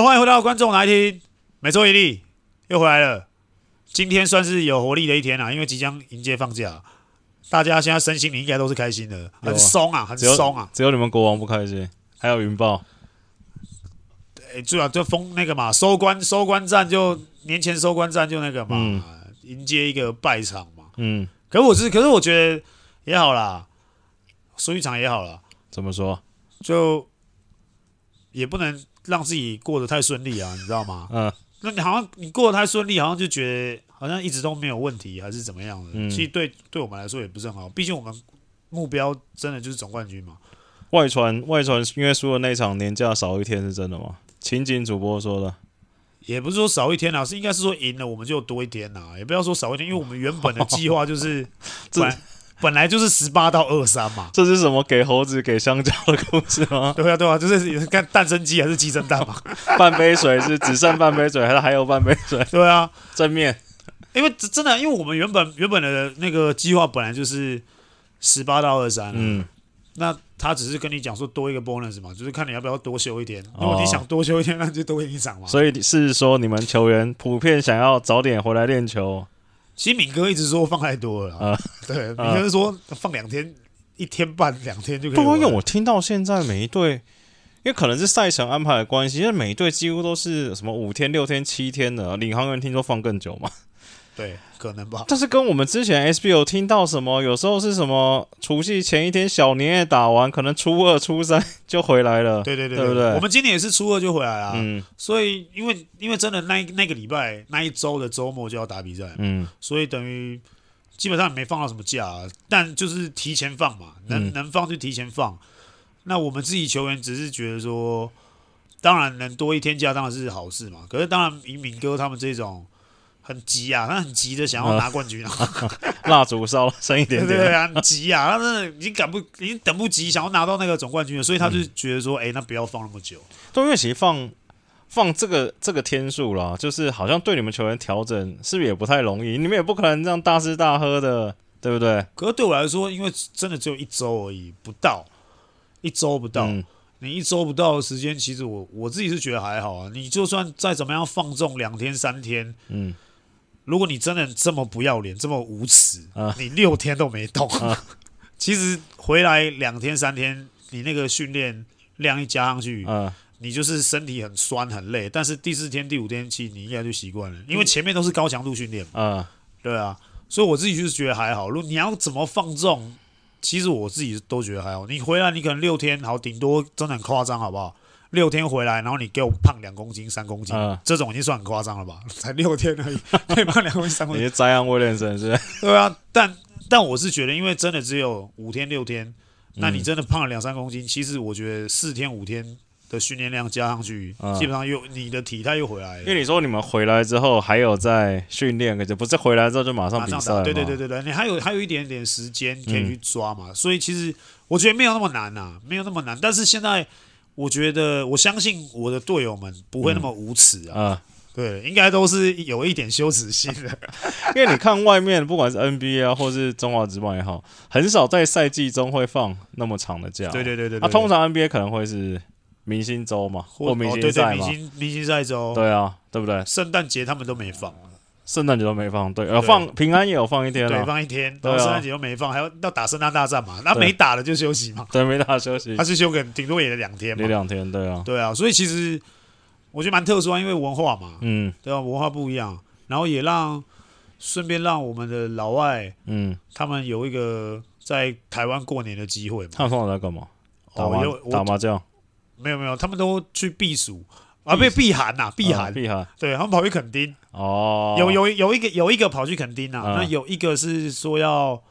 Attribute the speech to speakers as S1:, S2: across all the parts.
S1: 欢迎回到观众来听，每周一例又回来了。今天算是有活力的一天啊，因为即将迎接放假，大家现在身心灵应该都是开心的，很松啊，很松啊。
S2: 只有你们国王不开心，还有云豹。
S1: 对，主要就封那个嘛，收官收官战就年前收官战就那个嘛，迎接一个败场嘛。嗯，可是我是，可是我觉得也好啦，输一场也好啦。
S2: 怎么说？
S1: 就也不能让自己过得太顺利啊，你知道吗？嗯，那你好像你过得太顺利，好像就觉得好像一直都没有问题，还是怎么样的？嗯，其实对对我们来说也不是很好，毕竟我们目标真的就是总冠军嘛。
S2: 外传外传，因为输了那场年假少一天是真的吗？情景主播说的，
S1: 也不是说少一天啊，是应该是说赢了我们就多一天呐，也不要说少一天，因为我们原本的计划就是 这。本来就是十八到二三嘛，
S2: 这是什么给猴子给香蕉的故事吗？
S1: 对啊，对啊，就是看蛋生鸡还是鸡生蛋嘛。
S2: 半杯水是只剩半杯水，还是还有半杯水？
S1: 对啊，
S2: 正面。
S1: 因为真的，因为我们原本原本的那个计划本来就是十八到二三，嗯，那他只是跟你讲说多一个 bonus 嘛，就是看你要不要多休一天。如果你想多休一天，那就多给你场嘛。
S2: 所以是说你们球员普遍想要早点回来练球。
S1: 其实敏哥一直说放太多了啊，对，敏哥是说放两天，一天半两天就可以。
S2: 不过因为我听到现在每一队，因为可能是赛程安排的关系，因为每一队几乎都是什么五天、六天、七天的，领航员听说放更久嘛。
S1: 对，可能吧。
S2: 但是跟我们之前 S B O 听到什么，有时候是什么除夕前一天小年夜打完，可能初二、初三就回来了。
S1: 对对对，对不对？我们今年也是初二就回来了。嗯。所以，因为因为真的那那个礼拜那一周的周末就要打比赛，嗯，所以等于基本上也没放到什么假，但就是提前放嘛，能、嗯、能放就提前放。那我们自己球员只是觉得说，当然能多一天假当然是好事嘛。可是当然，以敏哥他们这种。很急啊，他很急的想要拿冠军啊！
S2: 蜡烛烧深一点点，
S1: 对对啊，很急啊！他真的已经赶不，已经等不及，想要拿到那个总冠军了，所以他就觉得说，哎、嗯欸，那不要放那么久。
S2: 对因为其实放放这个这个天数啦，就是好像对你们球员调整是不是也不太容易？你们也不可能这样大吃大喝的，对不对？
S1: 可是对我来说，因为真的只有一周而已，不到一周不到。嗯你一周不到的时间，其实我我自己是觉得还好啊。你就算再怎么样放纵两天三天，嗯。如果你真的这么不要脸，这么无耻，啊、你六天都没动，啊、其实回来两天三天，你那个训练量一加上去，啊、你就是身体很酸很累。但是第四天、第五天起，你应该就习惯了，因为前面都是高强度训练嘛。啊对啊，所以我自己就是觉得还好。如果你要怎么放纵，其实我自己都觉得还好。你回来，你可能六天，好，顶多真的很夸张，好不好？六天回来，然后你给我胖两公斤、三公斤，嗯、这种已经算很夸张了吧？才六天而已，可以胖两公斤、三公斤。
S2: 你是灾难威廉森是？
S1: 对啊，但但我是觉得，因为真的只有五天六天，那你真的胖了两三公斤，嗯、其实我觉得四天五天的训练量加上去，嗯、基本上又你的体态又回来了。
S2: 因为你说你们回来之后还有在训练，可就不是回来之后就马上比赛？
S1: 对对对对对，你还有还有一点点时间可以去抓嘛，嗯、所以其实我觉得没有那么难呐、啊，没有那么难。但是现在。我觉得，我相信我的队友们不会那么无耻啊！对，应该都是有一点羞耻心的。
S2: 因为你看外面，不管是 NBA 啊，或是中华职棒也好，很少在赛季中会放那么长的假。
S1: 对对对对，
S2: 那、啊、通常 NBA 可能会是明星周嘛，或明星赛嘛，
S1: 明星明星赛周。
S2: 对啊，对不对？
S1: 圣诞节他们都没放。
S2: 圣诞节都没放，对，呃，放平安夜有放一天，
S1: 对，放一天，然后圣诞节又没放，还要要打圣诞大战嘛，那没打了就休息嘛，
S2: 对，没打休息，
S1: 他是休个顶多也两天嘛，
S2: 两天，对啊，
S1: 对啊，所以其实我觉得蛮特殊啊，因为文化嘛，嗯，对啊，文化不一样，然后也让顺便让我们的老外，嗯，他们有一个在台湾过年的机会嘛，
S2: 他们通常在干嘛？打麻打麻将？
S1: 没有没有，他们都去避暑。啊，被避寒呐，避寒，避寒。对，他们跑去垦丁。哦。有有有一个有一个跑去垦丁啊，那有一个是说要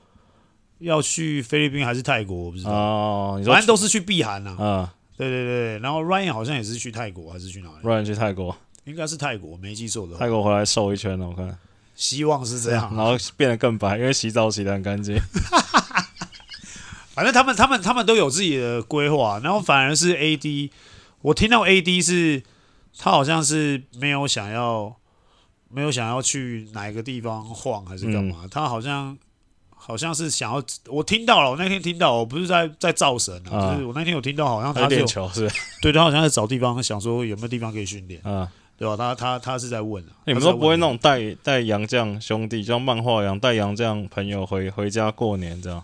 S1: 要去菲律宾还是泰国，我不知道。哦。反正都是去避寒呐。嗯。对对对，然后 Ryan 好像也是去泰国还是去哪里
S2: ？Ryan 去泰国，
S1: 应该是泰国，没记错的话。
S2: 泰国回来瘦一圈了，我看。
S1: 希望是这样。
S2: 然后变得更白，因为洗澡洗得很干净。
S1: 反正他们他们他们都有自己的规划，然后反而是 AD，我听到 AD 是。他好像是没有想要，没有想要去哪一个地方晃还是干嘛？嗯、他好像好像是想要，我听到了，我那天听到，我不是在在造神啊，啊就是我那天有听到，好像他
S2: 练球是，
S1: 对，他好像在找地方，想说有没有地方可以训练，
S2: 啊，
S1: 对吧？他他他是在问，
S2: 你们都不会那种带带杨将兄弟，就像漫画一样，带杨将朋友回回家过年这样。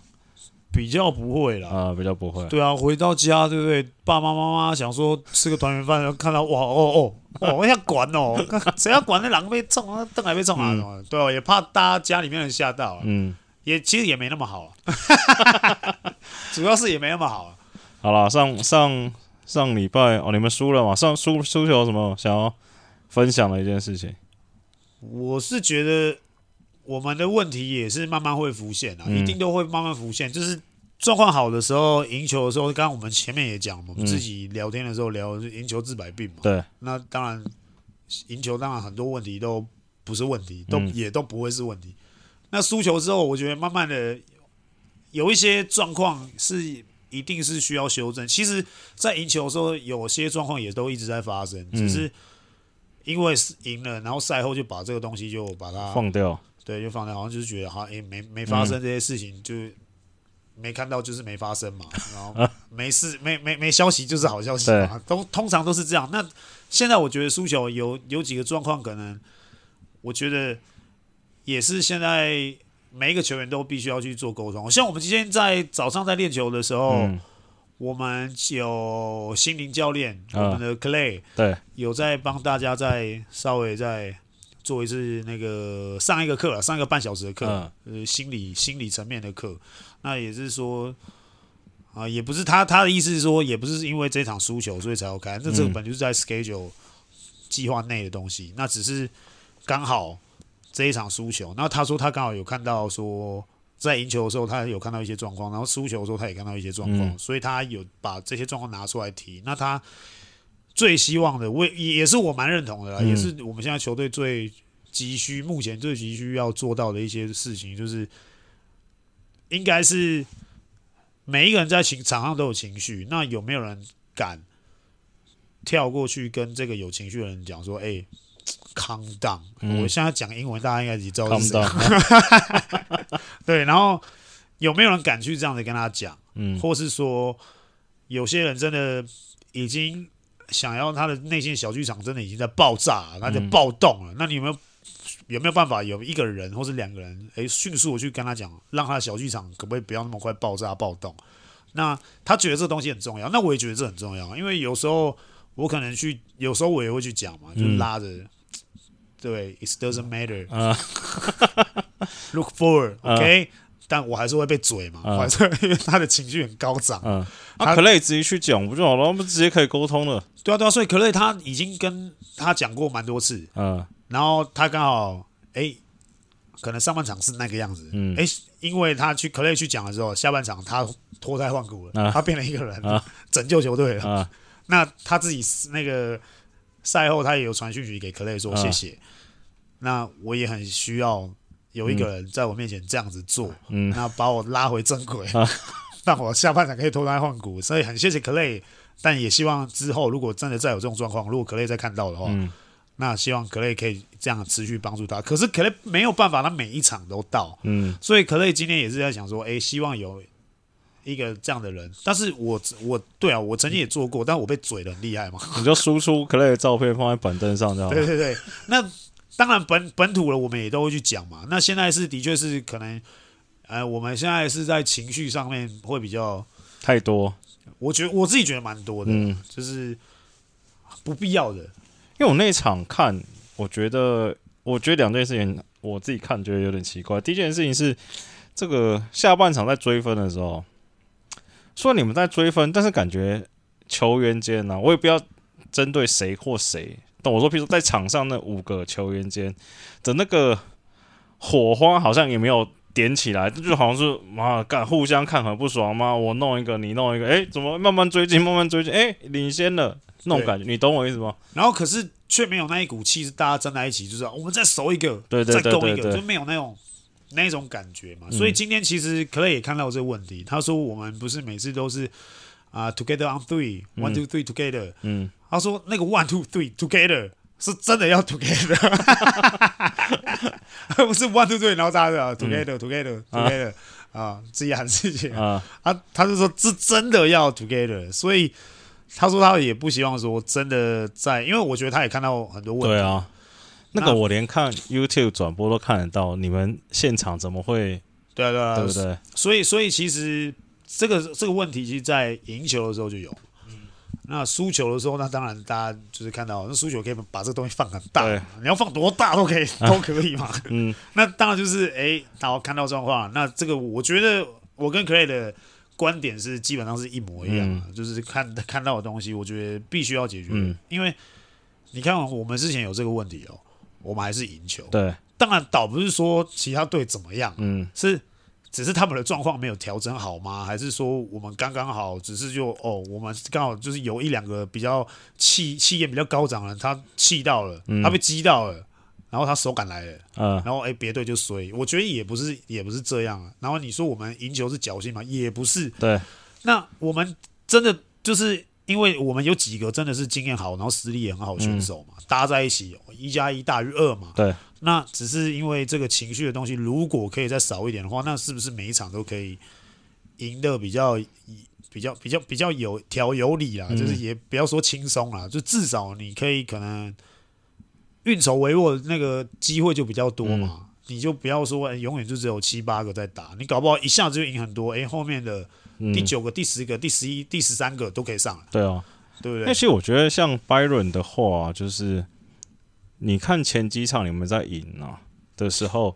S1: 比较不会啦，
S2: 啊，比较不会。
S1: 对啊，回到家，对不对？爸爸妈妈想说吃个团圆饭，看到哇哦哦哦，我要管哦，谁要管那狼被撞啊，灯还被撞啊？嗯、对哦，也怕大家家里面人吓到。嗯，也其实也没那么好啊，主要是也没那么好啊。
S2: 好了，上上上礼拜哦，你们输了嘛？上输输球什么想要分享的一件事情？
S1: 我是觉得。我们的问题也是慢慢会浮现啊，嗯、一定都会慢慢浮现。就是状况好的时候，赢球的时候，刚刚我们前面也讲，我们自己聊天的时候聊，赢球治百病嘛。
S2: 对，
S1: 那当然赢球，当然很多问题都不是问题，都、嗯、也都不会是问题。那输球之后，我觉得慢慢的有一些状况是一定是需要修正。其实，在赢球的时候，有些状况也都一直在发生，只是因为是赢了，然后赛后就把这个东西就把它
S2: 放掉。
S1: 对，就放在好像就是觉得好像诶没没发生这些事情，嗯、就没看到就是没发生嘛，然后没事没没没消息就是好消息嘛，都通常都是这样。那现在我觉得输球有有几个状况，可能我觉得也是现在每一个球员都必须要去做沟通。像我们今天在早上在练球的时候，嗯、我们有心灵教练，嗯、我们的 Clay
S2: 对，
S1: 有在帮大家在稍微在。做一次那个上一个课了，上一个半小时的课，呃、嗯，心理心理层面的课。那也是说，啊，也不是他他的意思是说，也不是因为这场输球所以才要开，那这个本就是在 schedule 计划内的东西。那只是刚好这一场输球，那他说他刚好有看到说，在赢球的时候他有看到一些状况，然后输球的时候他也看到一些状况，嗯、所以他有把这些状况拿出来提。那他。最希望的，我也是我蛮认同的啦，嗯、也是我们现在球队最急需、目前最急需要做到的一些事情，就是应该是每一个人在情场上都有情绪，那有没有人敢跳过去跟这个有情绪的人讲说：“哎、欸，calm down。嗯”我现在讲英文，大家应该也知道是谁。Down 对，然后有没有人敢去这样子跟他讲？嗯，或是说有些人真的已经。想要他的内心小剧场真的已经在爆炸，他在暴动了。嗯、那你有没有有没有办法有一个人或是两个人，哎，迅速的去跟他讲，让他的小剧场可不可以不要那么快爆炸暴动？那他觉得这东西很重要，那我也觉得这很重要，因为有时候我可能去，有时候我也会去讲嘛，就拉着，嗯、对，it doesn't matter，、uh, look forward，OK、okay? 但我还是会被嘴嘛，反正、嗯、因为他的情绪很高涨。嗯，
S2: 他可以直接去讲不就好了？我们直接可以沟通了。
S1: 对啊，对啊，所以可乐他已经跟他讲过蛮多次。嗯，然后他刚好哎、欸，可能上半场是那个样子。嗯，哎、欸，因为他去可乐去讲了之后，下半场他脱胎换骨了，嗯、他变了一个人，嗯、拯救球队了。嗯、那他自己那个赛后他也有传讯息给可乐说谢谢。嗯、那我也很需要。有一个人在我面前这样子做，嗯，那把我拉回正轨，嗯、让我下半场可以脱胎换骨，所以很谢谢 Clay，但也希望之后如果真的再有这种状况，如果 Clay 再看到的话，嗯、那希望 Clay 可以这样持续帮助他。可是 Clay 没有办法，他每一场都到，嗯，所以 Clay 今天也是在想说，哎、欸，希望有一个这样的人。但是我我对啊，我曾经也做过，但我被嘴的很厉害嘛，
S2: 你就输出 Clay 的照片放在板凳上，这样，
S1: 对对对，那。当然本本土的，我们也都会去讲嘛。那现在是的确是可能，呃，我们现在是在情绪上面会比较
S2: 太多。
S1: 我觉得我自己觉得蛮多的，嗯，就是不必要的。
S2: 因为我那场看，我觉得，我觉得两件事情，我自己看觉得有点奇怪。第一件事情是，这个下半场在追分的时候，虽然你们在追分，但是感觉球员间呢，我也不要针对谁或谁。我说，譬如说在场上那五个球员间的那个火花，好像也没有点起来，就好像是妈干互相看很不爽吗？我弄一个，你弄一个，哎、欸，怎么慢慢追进，慢慢追进，哎、欸，领先了那种感觉，你懂我意思吗？
S1: 然后可是却没有那一股气，是大家站在一起，就是我们再守一
S2: 个，对对对
S1: 再攻一个，就没有那种那种感觉嘛。所以今天其实 Clay 也看到这个问题，他说我们不是每次都是啊、uh, together on three，one two three together，嗯。他说：“那个 one two three together 是真的要 together，而 不是 one two three 然后大家 together together together 啊，自己喊自己啊，他他就说是真的要 together，所以他说他也不希望说真的在，因为我觉得他也看到很多问题。
S2: 对啊，那个我连看 YouTube 转播都看得到，你们现场怎么会？
S1: 对啊对啊，
S2: 对不对？
S1: 所以所以其实这个这个问题，其实在赢球的时候就有。那输球的时候，那当然大家就是看到，那输球可以把这个东西放很大，你要放多大都可以，都可以嘛。嗯，那当然就是哎，然后看到状况，那这个我觉得我跟 Clay 的观点是基本上是一模一样，嗯、就是看看到的东西，我觉得必须要解决，嗯、因为你看我们之前有这个问题哦，我们还是赢球。
S2: 对，
S1: 当然倒不是说其他队怎么样，嗯，是。只是他们的状况没有调整好吗？还是说我们刚刚好？只是就哦，我们刚好就是有一两个比较气气焰比较高涨的人，他气到了，嗯、他被激到了，然后他手感来了，嗯，然后哎，别队就衰。我觉得也不是，也不是这样啊。然后你说我们赢球是侥幸吗？也不是。
S2: 对。
S1: 那我们真的就是因为我们有几个真的是经验好，然后实力也很好的选手嘛，嗯、搭在一起，一加一大于二嘛。
S2: 对。
S1: 那只是因为这个情绪的东西，如果可以再少一点的话，那是不是每一场都可以赢得比较、比较、比较、比较有条有理啦？嗯、就是也不要说轻松啦，就至少你可以可能运筹帷幄，那个机会就比较多嘛。嗯、你就不要说、欸、永远就只有七八个在打，你搞不好一下子就赢很多，哎、欸，后面的第九个、第十个、第十一、第十三个都可以上来。
S2: 对啊，
S1: 对不对？
S2: 那其实我觉得像 Byron 的话，就是。你看前几场你们在赢啊的时候，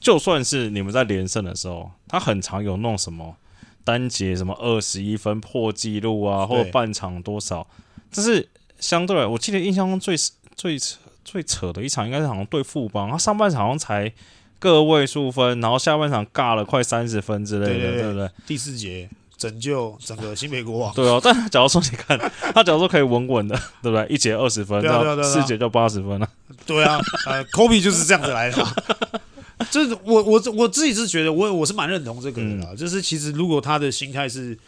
S2: 就算是你们在连胜的时候，他很常有弄什么单节什么二十一分破纪录啊，或者半场多少，这是相对来，我记得印象中最最扯最扯的一场应该是好像对富邦，他上半场好像才个位数分，然后下半场尬了快三十分之类的，对，对，对，对不对？
S1: 第四节。拯救整个新北国王。
S2: 对哦，但假如说你看 他，假如说可以稳稳的，对不对？一节二十分，然后四节就八十分了。
S1: 对啊，呃，Kobe 就是这样子来的。就是我我我自己是觉得，我我是蛮认同这个的啦。就是其实如果他的心态是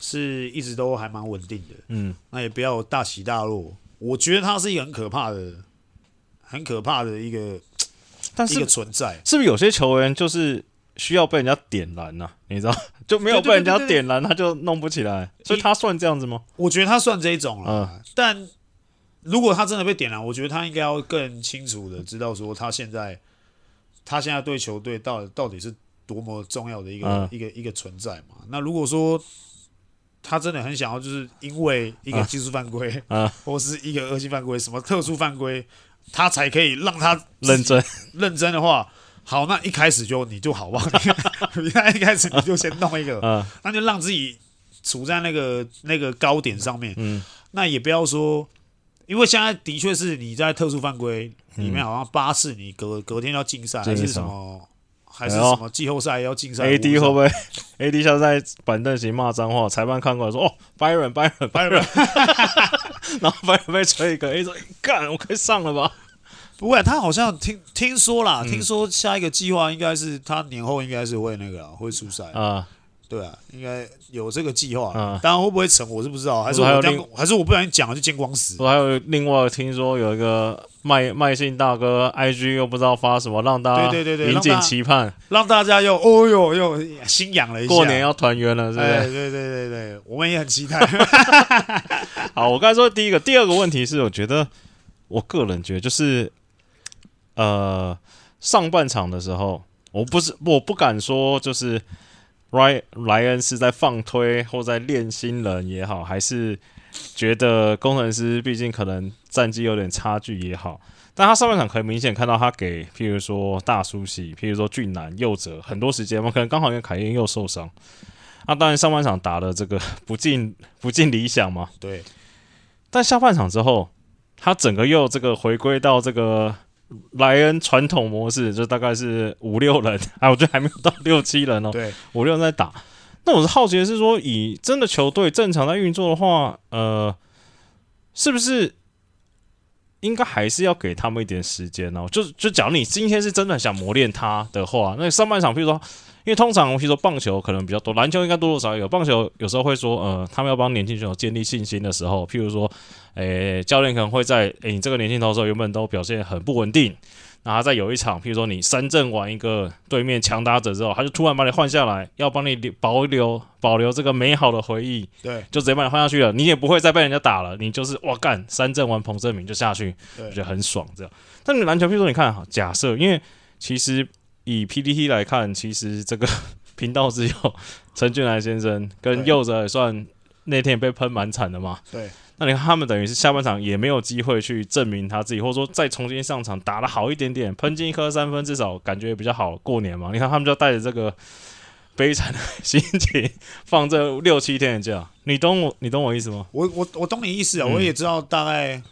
S1: 是一直都还蛮稳定的，嗯，那也不要大起大落。我觉得他是一个很可怕的、很可怕的一个，但是一个存在。
S2: 是不是有些球员就是？需要被人家点燃呐、你知道 就没有被人家点燃，他就弄不起来，所以他算这样子吗？
S1: 我觉得他算这一种了，嗯、但如果他真的被点燃，我觉得他应该要更清楚的知道说他现在他现在对球队到底到底是多么重要的一个、一个一个存在嘛。那如果说他真的很想要，就是因为一个技术犯规，嗯，或是一个恶性犯规，什么特殊犯规，他才可以让他
S2: 认真
S1: 认真的话。好，那一开始就你就好吧，你看一开始你就先弄一个，嗯、那就让自己处在那个那个高点上面。嗯，那也不要说，因为现在的确是你在特殊犯规里面，好像八次你隔隔天要禁赛，还是什么，还是什么季后赛要禁赛
S2: ？AD 会不会？AD 现在在板凳席骂脏话，裁判看过来说：“哦，Byron Byron Byron。”然后 Byron 被吹一个 A 说：“干，我可以上了吧？”
S1: 不会，他好像听听说啦，嗯、听说下一个计划应该是他年后应该是会那个会出赛啊，对啊，应该有这个计划，啊、当然会不会成我是不知道，还是我这样，还是我不小心讲了就见光死。
S2: 我还有另外听说有一个麦麦信大哥，IG 又不知道发什么，让大家对对对对引颈期盼，
S1: 让大家又哦哟又心痒了一下，
S2: 过年要团圆了，是不是？
S1: 对对对对对，我们也很期待。
S2: 好，我刚才说第一个，第二个问题是，我觉得我个人觉得就是。呃，上半场的时候，我不是我不敢说，就是莱莱恩是在放推或在练新人也好，还是觉得工程师毕竟可能战绩有点差距也好，但他上半场可以明显看到他给，譬如说大叔喜，譬如说俊男、右哲很多时间嘛，可能刚好因为凯燕又受伤，那当然上半场打的这个不尽不尽理想嘛，
S1: 对，
S2: 但下半场之后，他整个又这个回归到这个。莱恩传统模式就大概是五六人，啊，我觉得还没有到六七人哦。
S1: 对，
S2: 五六人在打。那我是好奇的是说，以真的球队正常在运作的话，呃，是不是应该还是要给他们一点时间呢？就就假如你今天是真的想磨练他的话，那上半场，比如说，因为通常我比如说棒球可能比较多，篮球应该多多少少有。棒球有时候会说，呃，他们要帮年轻选手建立信心的时候，譬如说，诶、欸，教练可能会在，诶、欸，你这个年轻投手原本都表现很不稳定。然后在有一场，譬如说你三振完一个对面强打者之后，他就突然把你换下来，要帮你留保留保留这个美好的回忆，
S1: 对，
S2: 就直接把你换下去了，你也不会再被人家打了，你就是哇干三振完彭正明就下去，我觉得很爽这样。但你篮球，譬如说你看哈，假设因为其实以 PDT 来看，其实这个 频道只有陈俊来先生跟柚子也算那天也被喷蛮惨的嘛，
S1: 对。
S2: 那你看，他们等于是下半场也没有机会去证明他自己，或者说再重新上场打得好一点点，喷进一颗三分，至少感觉比较好过年嘛。你看他们就带着这个悲惨的心情放这六七天的假，你懂我，你懂我意思吗？
S1: 我我我懂你意思啊，嗯、我也知道大概。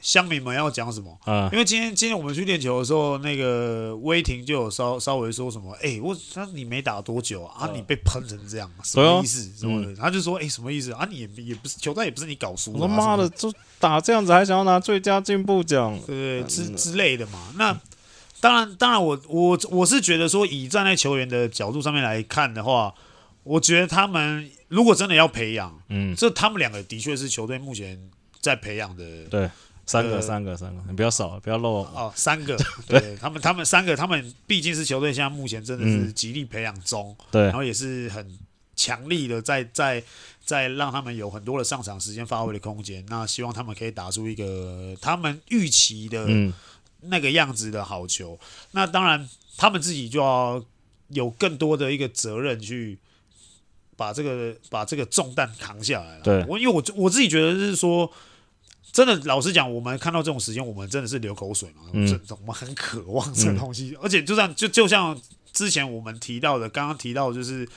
S1: 乡民们要讲什么？嗯，因为今天今天我们去练球的时候，那个威霆就有稍稍微说什么，哎、欸，我他你没打多久啊，啊你被喷成这样，什么意思？什么的？他就说，哎、欸，什么意思啊？你也也不是球队，也不是你搞输的。我
S2: 妈的，就打这样子还想要拿最佳进步奖，
S1: 对对，对之之类的嘛。那当然，当然我，我我我是觉得说，以站在球员的角度上面来看的话，我觉得他们如果真的要培养，嗯，这他们两个的确是球队目前在培养的，
S2: 对。三个，三个，三个，你不要少，不要漏
S1: 哦。三个，对他们，他们三个，他们毕竟是球队，现在目前真的是极力培养中，对，然后也是很强力的在在在让他们有很多的上场时间发挥的空间。那希望他们可以打出一个他们预期的那个样子的好球。那当然，他们自己就要有更多的一个责任去把这个把这个重担扛下来了。
S2: 对，
S1: 我因为我我自己觉得是说。真的，老实讲，我们看到这种时间，我们真的是流口水嘛。嗯，我们很渴望这个东西，嗯、而且就像就就像之前我们提到的，刚刚提到的就是，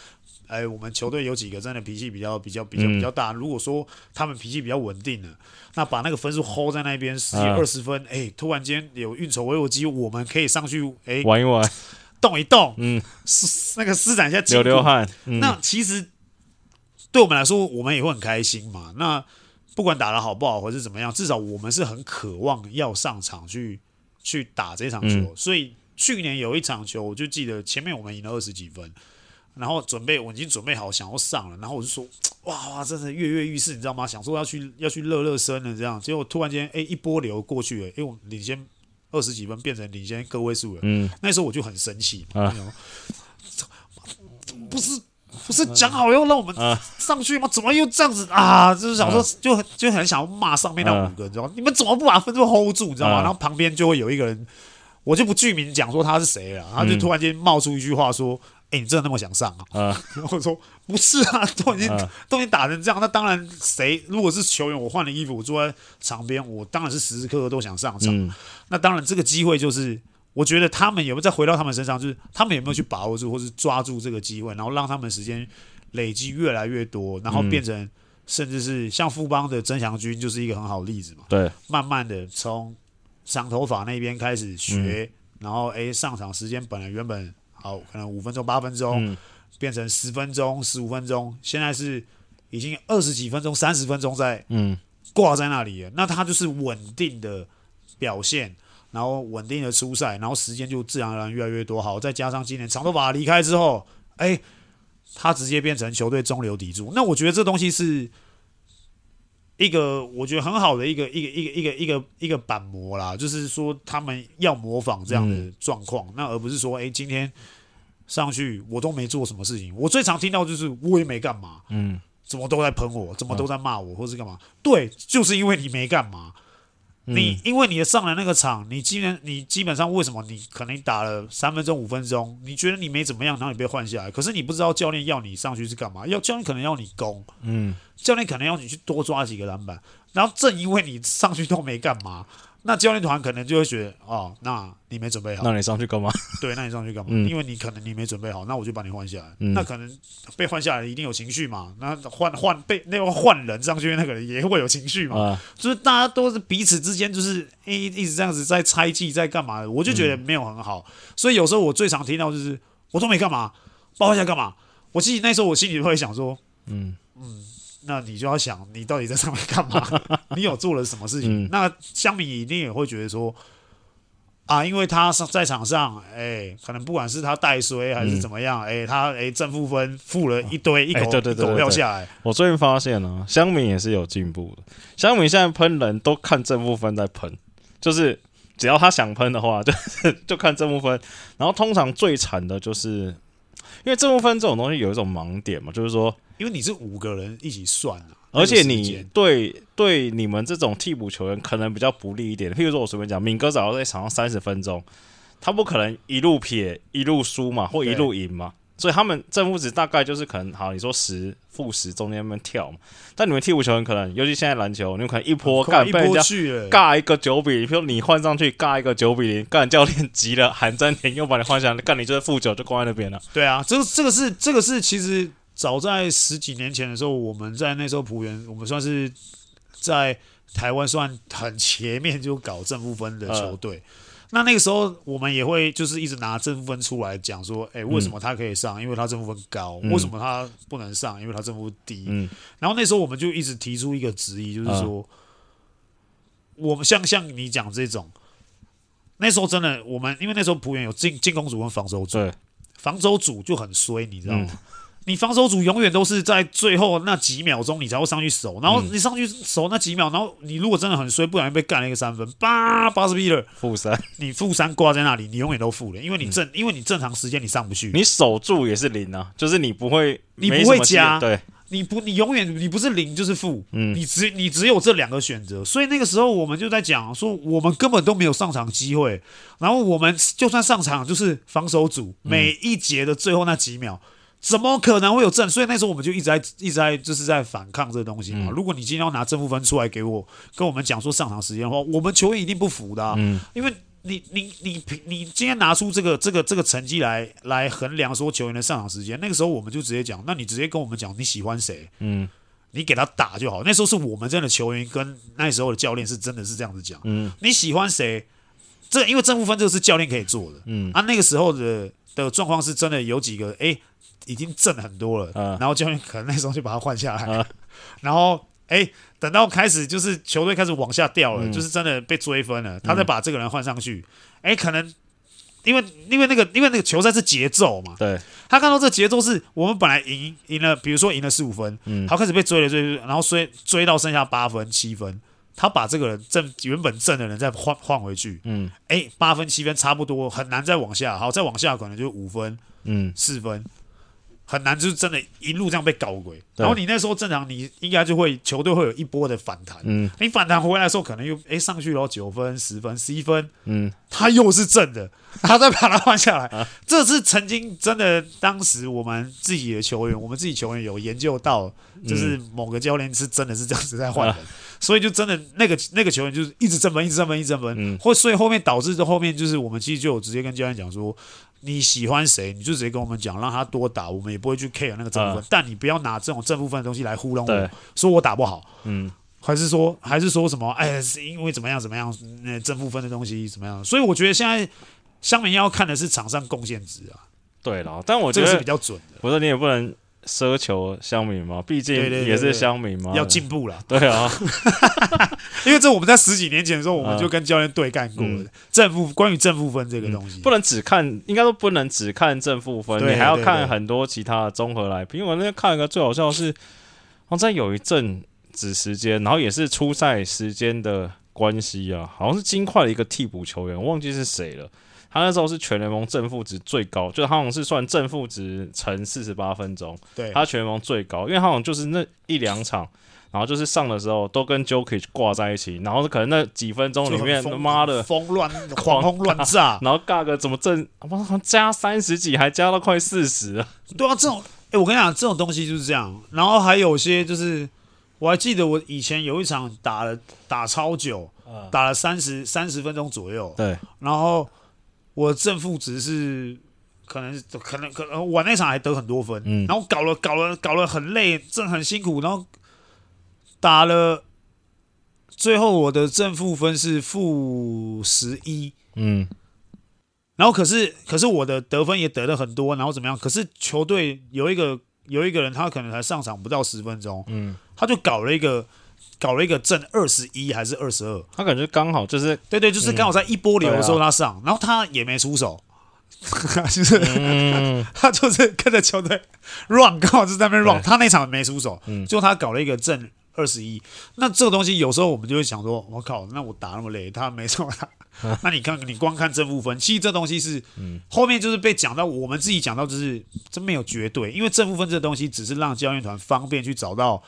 S1: 哎，我们球队有几个真的脾气比较比较比较比较大。如果说他们脾气比较稳定的，那把那个分数 hold 在那边十几二十分，哎，突然间有运筹帷幄机，我们可以上去哎
S2: 玩一玩，
S1: 动一动，嗯，那个施展一下
S2: 流流汗。嗯、
S1: 那其实对我们来说，我们也会很开心嘛。那不管打的好不好，或是怎么样，至少我们是很渴望要上场去去打这场球。嗯、所以去年有一场球，我就记得前面我们赢了二十几分，然后准备我已经准备好想要上了，然后我就说 哇哇，真的跃跃欲试，你知道吗？想说要去要去热热身了，这样结果突然间哎一波流过去了，因为我领先二十几分变成领先个位数了。嗯，那时候我就很生气，啊、不是。不是讲好要让我们上去吗？怎么又这样子啊？就是想说，就很就很想要骂上面那五个，你知道吗？你们怎么不把分数 hold 住？你知道吗？然后旁边就会有一个人，我就不具名讲说他是谁了。他就突然间冒出一句话说：“哎，你真的那么想上啊？” 然后我说：“不是啊，都已经都已经打成这样，那当然谁如果是球员，我换了衣服，我坐在场边，我当然是时时刻刻都想上场。那当然这个机会就是。”我觉得他们有没有再回到他们身上，就是他们有没有去把握住，或是抓住这个机会，然后让他们时间累积越来越多，然后变成甚至是像富邦的曾祥军就是一个很好的例子嘛。对，慢慢的从长头发那边开始学，然后诶上场时间本来原本好可能五分钟八分钟，变成十分钟十五分钟，现在是已经二十几分钟三十分钟在嗯挂在那里了，那他就是稳定的表现。然后稳定的出赛，然后时间就自然而然越来越多。好，再加上今年长头发离开之后，哎，他直接变成球队中流砥柱。那我觉得这东西是一个我觉得很好的一个一个一个一个一个一个板模啦，就是说他们要模仿这样的状况，嗯、那而不是说哎今天上去我都没做什么事情。我最常听到就是我也没干嘛，嗯，怎么都在喷我，怎么都在骂我，或是干嘛？对，就是因为你没干嘛。你因为你的上来那个场，你基本你基本上为什么你可能打了三分钟五分钟，你觉得你没怎么样，然后你被换下来，可是你不知道教练要你上去是干嘛？要教练可能要你攻，嗯，教练可能要你去多抓几个篮板，然后正因为你上去都没干嘛。那教练团可能就会觉得，哦，那你没准备好，
S2: 那你上去干嘛？
S1: 对，那你上去干嘛？嗯、因为你可能你没准备好，那我就把你换下来。嗯、那可能被换下来一定有情绪嘛？那换换被那个换人上去，那个人也会有情绪嘛？啊、就是大家都是彼此之间就是一一直这样子在猜忌，在干嘛？我就觉得没有很好。嗯、所以有时候我最常听到就是，我都没干嘛，包换下干嘛？我自己那时候我心里会想说，嗯嗯。那你就要想，你到底在上面干嘛？你有做了什么事情？嗯、那乡民一定也会觉得说，啊，因为他上在场上，哎、欸，可能不管是他带衰还是怎么样，哎、嗯欸，他哎、欸、正负分负了一堆，一口、一口下来。
S2: 我最近发现呢，香米也是有进步的。香米现在喷人都看正负分在喷，就是只要他想喷的话，就就看正负分。然后通常最惨的就是，因为这部分这种东西有一种盲点嘛，就是说，
S1: 因为你是五个人一起算啊。
S2: 而且你对对你们这种替补球员可能比较不利一点。譬如说，我随便讲，敏哥只要在场上三十分钟，他不可能一路撇一路输嘛，或一路赢嘛。所以他们正负值大概就是可能好，你说十负十中间那边跳嘛。但你们替补球员可能，尤其现在篮球，你们可能一波干被人家尬一个九比零，比如你换上去尬一个九比零，干教练急了喊暂停，又把你换下来，干你就是负九就挂在那边了。
S1: 对啊，这个这个是这个是其实。早在十几年前的时候，我们在那时候浦原，我们算是在台湾算很前面就搞正负分的球队。呃、那那个时候，我们也会就是一直拿正负分出来讲说，哎、欸，为什么他可以上？因为他正负分高。为什么他不能上？因为他正负低。嗯、然后那时候我们就一直提出一个质疑，就是说，呃、我们像像你讲这种，那时候真的，我们因为那时候浦原有进进攻组跟防守组，防守组就很衰，你知道吗？嗯你防守组永远都是在最后那几秒钟，你才会上去守。然后你上去守那几秒，然后你如果真的很衰，不小心被干了一个三分，叭，八十比了，
S2: 负三，
S1: 你负三挂在那里，你永远都负了，因为你正，因为你正常时间你上不去，
S2: 你守住也是零啊，就是你不会，
S1: 你不会加，
S2: 对，
S1: 你不，你永远你不是零就是负，嗯，你只你只有这两个选择，所以那个时候我们就在讲说，我们根本都没有上场机会，然后我们就算上场，就是防守组每一节的最后那几秒。怎么可能会有正？所以那时候我们就一直在一直在就是在反抗这个东西嘛。嗯、如果你今天要拿正负分出来给我，跟我们讲说上场时间的话，我们球员一定不服的、啊。嗯，因为你你你你，你今天拿出这个这个这个成绩来来衡量说球员的上场时间，那个时候我们就直接讲，那你直接跟我们讲你喜欢谁？嗯，你给他打就好。那时候是我们这样的球员跟那时候的教练是真的是这样子讲。嗯，你喜欢谁？这因为正负分这个是教练可以做的。嗯，啊，那个时候的的状况是真的有几个哎。欸已经挣很多了，嗯、然后教练可能那时候就把他换下来，嗯、然后哎，等到开始就是球队开始往下掉了，嗯、就是真的被追分了，他再把这个人换上去，哎、嗯，可能因为因为那个因为那个球赛是节奏嘛，
S2: 对，
S1: 他看到这节奏是我们本来赢赢了，比如说赢了四五分，嗯，他开始被追了追，然后追追到剩下八分七分，他把这个人正原本正的人再换换回去，嗯，哎，八分七分差不多，很难再往下，好，再往下可能就五分，嗯，四分。很难，就是真的，一路这样被搞鬼。然后你那时候正常，你应该就会球队会有一波的反弹。嗯，你反弹回来的时候，可能又哎上去了九分、十分、十一分。嗯，他又是正的，他再把它换下来。啊、这是曾经真的，当时我们自己的球员，我们自己球员有研究到，就是某个教练是真的是这样子在换人，啊、所以就真的那个那个球员就是一直正分，一直正分，一直正分。嗯，或所以后面导致的后面就是我们其实就有直接跟教练讲说。你喜欢谁，你就直接跟我们讲，让他多打，我们也不会去 care 那个正负分。呃、但你不要拿这种正负分的东西来糊弄我，对说我打不好，嗯，还是说还是说什么？哎，是因为怎么样怎么样？那正负分的东西怎么样？所以我觉得现在香民要看的是场上贡献值啊。对了，但我觉得是比较准的。
S2: 我说你也不能。奢求乡民嘛，毕竟也是乡民嘛，
S1: 要进步了。
S2: 对啊，
S1: 因为这我们在十几年前的时候，我们就跟教练对干过了。正负关于正负分这个东西，
S2: 不能只看，应该说不能只看正负分，你还要看很多其他的综合来。因为我那天看一个最好笑的是，好像有一阵子时间，然后也是初赛时间的关系啊，好像是金块的一个替补球员，我忘记是谁了。他那时候是全联盟正负值最高，就他好像是算正负值乘四十八分钟，对，他全联盟最高，因为他好像就是那一两场，然后就是上的时候都跟 Jokic 挂在一起，然后可能那几分钟里面，他妈的
S1: 疯乱狂轰乱炸，
S2: 然后尬个怎么正，哇，好像加三十几，还加到快四十了。
S1: 对啊，这种，哎、欸，我跟你讲，这种东西就是这样。然后还有些就是，我还记得我以前有一场打了打超久，打了三十三十分钟左右，
S2: 对，
S1: 然后。我正负值是可能可能可能我那场还得很多分，嗯，然后搞了搞了搞了很累，正很辛苦，然后打了，最后我的正负分是负十一，嗯，然后可是可是我的得分也得了很多，然后怎么样？可是球队有一个有一个人，他可能才上场不到十分钟，嗯，他就搞了一个搞了一个正二十一还是二十二，
S2: 他感觉刚好就是
S1: 对对，就是刚好在一波流的时候他上，然后他也没出手，就是 他就是跟着球队 run，刚好是在那边 run，他那场没出手，就他搞了一个正二十一，那这个东西有时候我们就会想说，我靠，那我打那么累，他没错他。那你看，你光看正负分，其实这东西是，后面就是被讲到，我们自己讲到，就是真没有绝对，因为正负分这东西只是让教练团方便去找到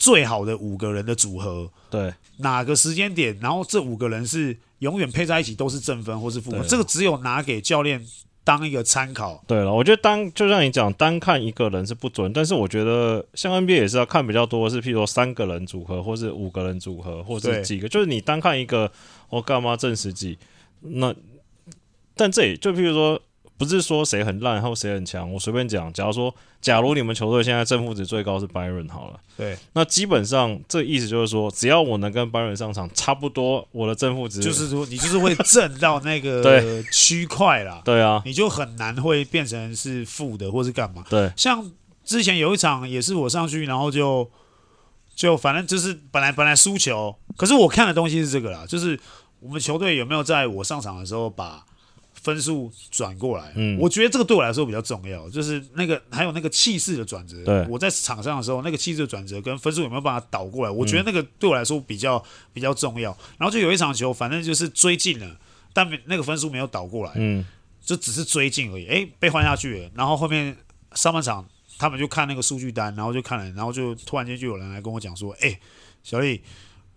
S1: 最好的五个人的组合，
S2: 对，
S1: 哪个时间点，然后这五个人是永远配在一起都是正分或是负分，这个只有拿给教练当一个参考。
S2: 对了，我觉得单就像你讲，单看一个人是不准，但是我觉得像 NBA 也是要看比较多，是譬如说三个人组合，或是五个人组合，或是几个，就是你单看一个。我干嘛正十几？那但这也就譬如说，不是说谁很烂，然后谁很强。我随便讲，假如说，假如你们球队现在正负值最高是 Byron 好了，
S1: 对，
S2: 那基本上这意思就是说，只要我能跟 Byron 上场差不多，我的正负值
S1: 就是说，你就是会挣到那个 区块啦。
S2: 对啊，
S1: 你就很难会变成是负的，或是干嘛。
S2: 对，
S1: 像之前有一场也是我上去，然后就就反正就是本来本来输球，可是我看的东西是这个啦，就是。我们球队有没有在我上场的时候把分数转过来？嗯，我觉得这个对我来说比较重要，就是那个还有那个气势的转折。
S2: 对，
S1: 我在场上的时候，那个气势的转折跟分数有没有办法倒过来？我觉得那个对我来说比较比较重要。然后就有一场球，反正就是追进了，但没那个分数没有倒过来，嗯，就只是追进而已。哎，被换下去了。然后后面上半场他们就看那个数据单，然后就看了，然后就突然间就有人来跟我讲说：“哎，小丽。”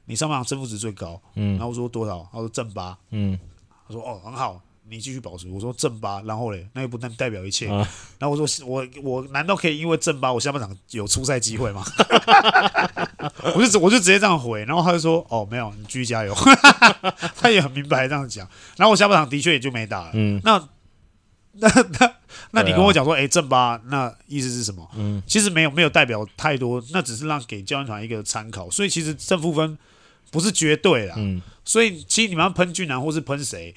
S1: 你上半场正负值最高，嗯，然后我说多少？他说正八，嗯，他说哦很好，你继续保持。我说正八，然后嘞，那又不能代表一切。啊、然后我说我我难道可以因为正八，我下半场有出赛机会吗？我就我就直接这样回，然后他就说哦没有，你继续加油。他也很明白这样讲。然后我下半场的确也就没打了。嗯，那那那那你跟我讲说，哎、欸、正八，那意思是什么？嗯，其实没有没有代表太多，那只是让给教练团一个参考。所以其实正负分。不是绝对啦，嗯，所以其实你们要喷俊男或是喷谁，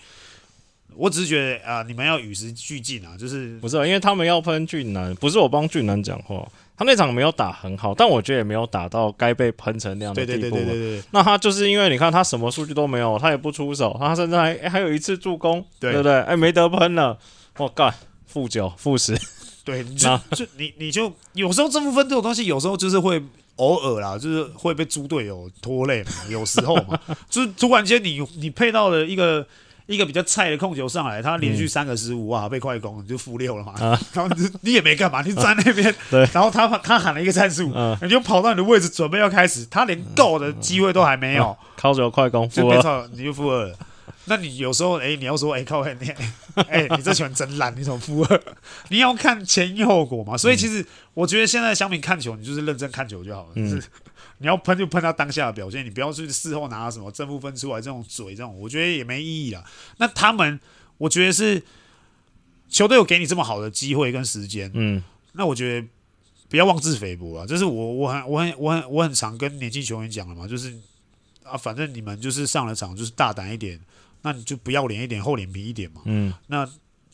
S1: 我只是觉得啊、呃，你们要与时俱进啊，就是
S2: 不是、啊？因为他们要喷俊男，不是我帮俊男讲话，他那场没有打很好，但我觉得也没有打到该被喷成那样的地步。对对对对对对。那他就是因为你看他什么数据都没有，他也不出手，他甚至还、欸、还有一次助攻，对，不对？哎、欸，没得喷了，我干，负九负十，
S1: 对，你就就你你就有时候这部分这种东西，有时候就是会。偶尔啦，就是会被猪队友拖累嘛，有时候嘛，就是突然间你你配到了一个一个比较菜的控球上来，他连续三个失误啊，被快攻你就负六了嘛，啊、然后你你也没干嘛，你站那边，对，然后他他喊了一个战术，嗯、你就跑到你的位置准备要开始，他连够的机会都还没有，
S2: 靠着快攻，
S1: 就没错，你就负二了。那你有时候哎、欸，你要说哎、欸，靠你 哎、欸，你这球真烂，你怎么负二？你要看前因后果嘛。所以其实我觉得现在乡民看球，你就是认真看球就好了。嗯、是你要喷就喷他当下的表现，你不要去事后拿什么正负分出来这种嘴，这种我觉得也没意义了。那他们，我觉得是球队有给你这么好的机会跟时间，嗯，那我觉得不要妄自菲薄啊。这是我我很我很我很我很常跟年轻球员讲了嘛，就是啊，反正你们就是上了场就是大胆一点。那你就不要脸一点，厚脸皮一点嘛。嗯，那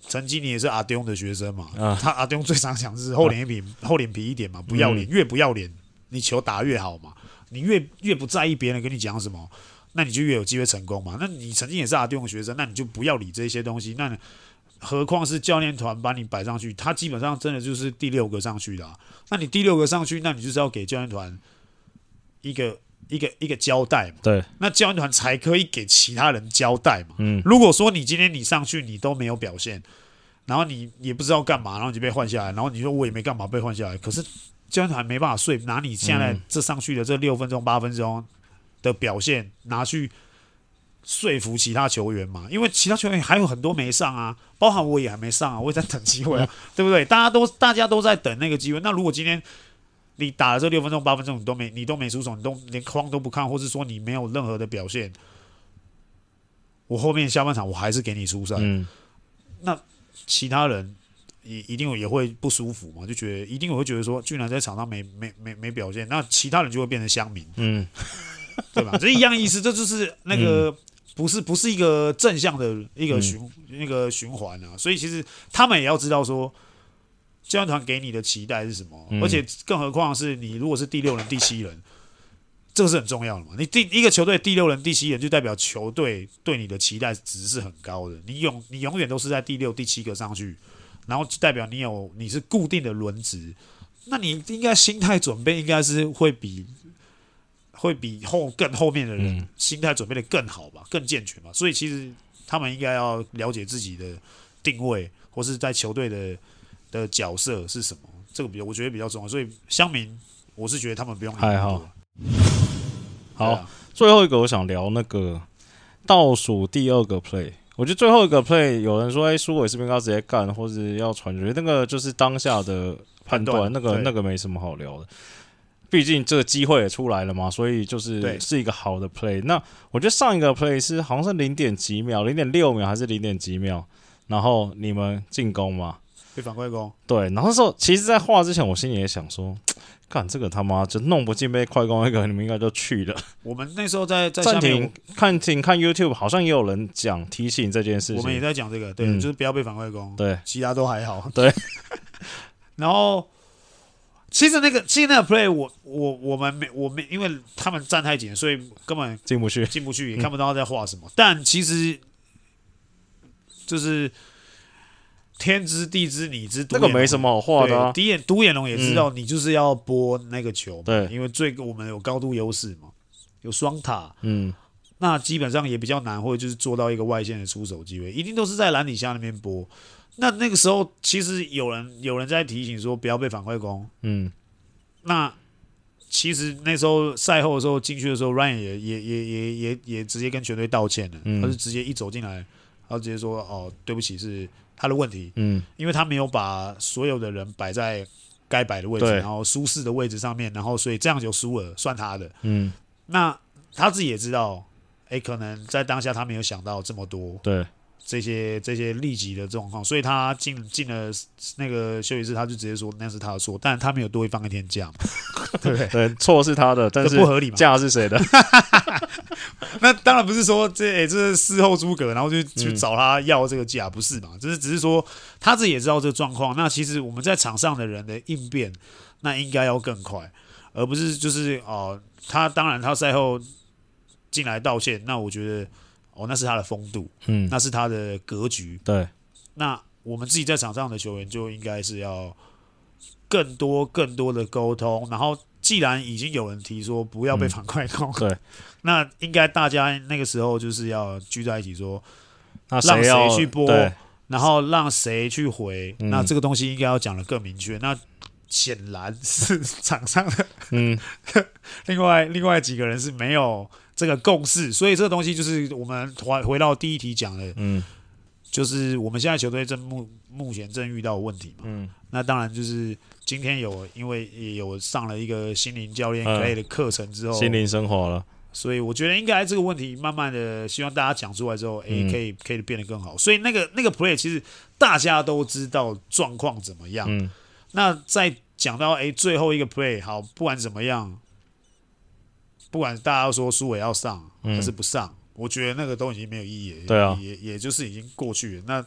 S1: 曾经你也是阿丢的学生嘛。啊，他阿丢最常讲是厚脸皮，啊、厚脸皮一点嘛，不要脸，嗯、越不要脸，你球打越好嘛。你越越不在意别人跟你讲什么，那你就越有机会成功嘛。那你曾经也是阿丢的学生，那你就不要理这些东西。那何况是教练团把你摆上去，他基本上真的就是第六个上去的，啊。那你第六个上去，那你就是要给教练团一个。一个一个交代嘛，
S2: 对，
S1: 那教练团才可以给其他人交代嘛。嗯，如果说你今天你上去你都没有表现，然后你也不知道干嘛，然后你就被换下来，然后你说我也没干嘛被换下来，可是教练团没办法说拿你现在这上去的这六分钟八分钟的表现拿去说服其他球员嘛，因为其他球员还有很多没上啊，包含我也还没上啊，我也在等机会啊，嗯、对不对？大家都大家都在等那个机会，那如果今天。你打了这六分钟八分钟，你都没你都没出手，你都连框都不看，或是说你没有任何的表现，我后面下半场我还是给你出赛。嗯，那其他人也一定也会不舒服嘛，就觉得一定会觉得说，居然在场上没没没没表现，那其他人就会变成乡民，嗯，对吧？这一样意思，这就是那个不是不是一个正向的一个循、嗯、那个循环啊，所以其实他们也要知道说。教练团给你的期待是什么？嗯、而且更何况是你如果是第六人、第七人，这个是很重要的嘛。你第一个球队第六人、第七人，就代表球队对你的期待值是很高的。你永你永远都是在第六、第七个上去，然后代表你有你是固定的轮值，那你应该心态准备应该是会比会比后更后面的人心态准备的更好吧，更健全吧。所以其实他们应该要了解自己的定位，或是在球队的的角色是什么。这个比较我觉得比较重要。所以乡民，我是觉得他们不用
S2: 还好。好，啊、最后一个我想聊那个倒数第二个 play。我觉得最后一个 play，有人说哎，苏伟是不是应该直接干，或者要传球？那个就是当下的判断，那个那个没什么好聊的。毕竟这个机会也出来了嘛，所以就是是一个好的 play。那我觉得上一个 play 是好像是零点几秒，零点六秒还是零点几秒，然后你们进攻嘛，
S1: 被反快攻。
S2: 对，然后那时候其实，在画之前，我心里也想说。看这个他妈就弄不进被快攻那个，你们应该都去了。
S1: 我们那时候在在
S2: 暂停看停看 YouTube，好像也有人讲提醒这件事情。
S1: 我们也在讲这个，对，嗯、就是不要被反快攻。
S2: 对，
S1: 其他都还好。
S2: 对。
S1: 然后，其实那个其实那个 play，我我我们没我没因为他们站太紧，所以根本
S2: 进不去，
S1: 进不去也看不到他在画什么。嗯、但其实就是。天知地知你知，
S2: 那个没什么好画的、啊。
S1: 独眼独眼龙也知道，你就是要拨那个球嘛，
S2: 对，
S1: 因为最我们有高度优势嘛，有双塔，
S2: 嗯，
S1: 那基本上也比较难，或者就是做到一个外线的出手机会，一定都是在篮底下那边拨。那那个时候其实有人有人在提醒说不要被反快攻，
S2: 嗯，
S1: 那其实那时候赛后的时候进去的时候，Ryan 也也也也也也直接跟全队道歉了，嗯、他是直接一走进来，然后直接说哦，对不起是。他的问题，
S2: 嗯，
S1: 因为他没有把所有的人摆在该摆的位置，然后舒适的位置上面，然后所以这样就输了，算他的，
S2: 嗯，
S1: 那他自己也知道，哎，可能在当下他没有想到这么多，
S2: 对。
S1: 这些这些立即的状况，所以他进进了那个休息室，他就直接说那是他的错，但他没有多放一天假嘛，对不对？
S2: 对，错是他的，但是不合理嘛？假是谁的？
S1: 那当然不是说这哎这是事后诸葛，然后就去找他要这个假，不是嘛？就是只是说他自己也知道这个状况。那其实我们在场上的人的应变，那应该要更快，而不是就是哦，他当然他赛后进来道歉，那我觉得。哦，那是他的风度，
S2: 嗯，
S1: 那是他的格局，
S2: 对。
S1: 那我们自己在场上的球员就应该是要更多、更多的沟通。然后，既然已经有人提说不要被反快攻，
S2: 嗯，对，
S1: 那应该大家那个时候就是要聚在一起说，
S2: 那
S1: 让谁去播，然后让谁去回。
S2: 嗯，
S1: 那这个东西应该要讲的更明确。那显然是 场上的，
S2: 嗯，
S1: 另外另外几个人是没有。这个共识，所以这个东西就是我们回回到第一题讲的，
S2: 嗯，
S1: 就是我们现在球队正目目前正遇到的问题嘛，
S2: 嗯，
S1: 那当然就是今天有因为也有上了一个心灵教练 Clay 的课程之后，
S2: 心灵生活了，
S1: 所以我觉得应该这个问题慢慢的，希望大家讲出来之后，诶，可以可以变得更好。所以那个那个 play 其实大家都知道状况怎么样，
S2: 嗯，
S1: 那再讲到诶最后一个 play 好，不管怎么样。不管大家说苏伟要上还是不上，嗯、我觉得那个都已经没有意义了。
S2: 对啊，
S1: 也也就是已经过去了。那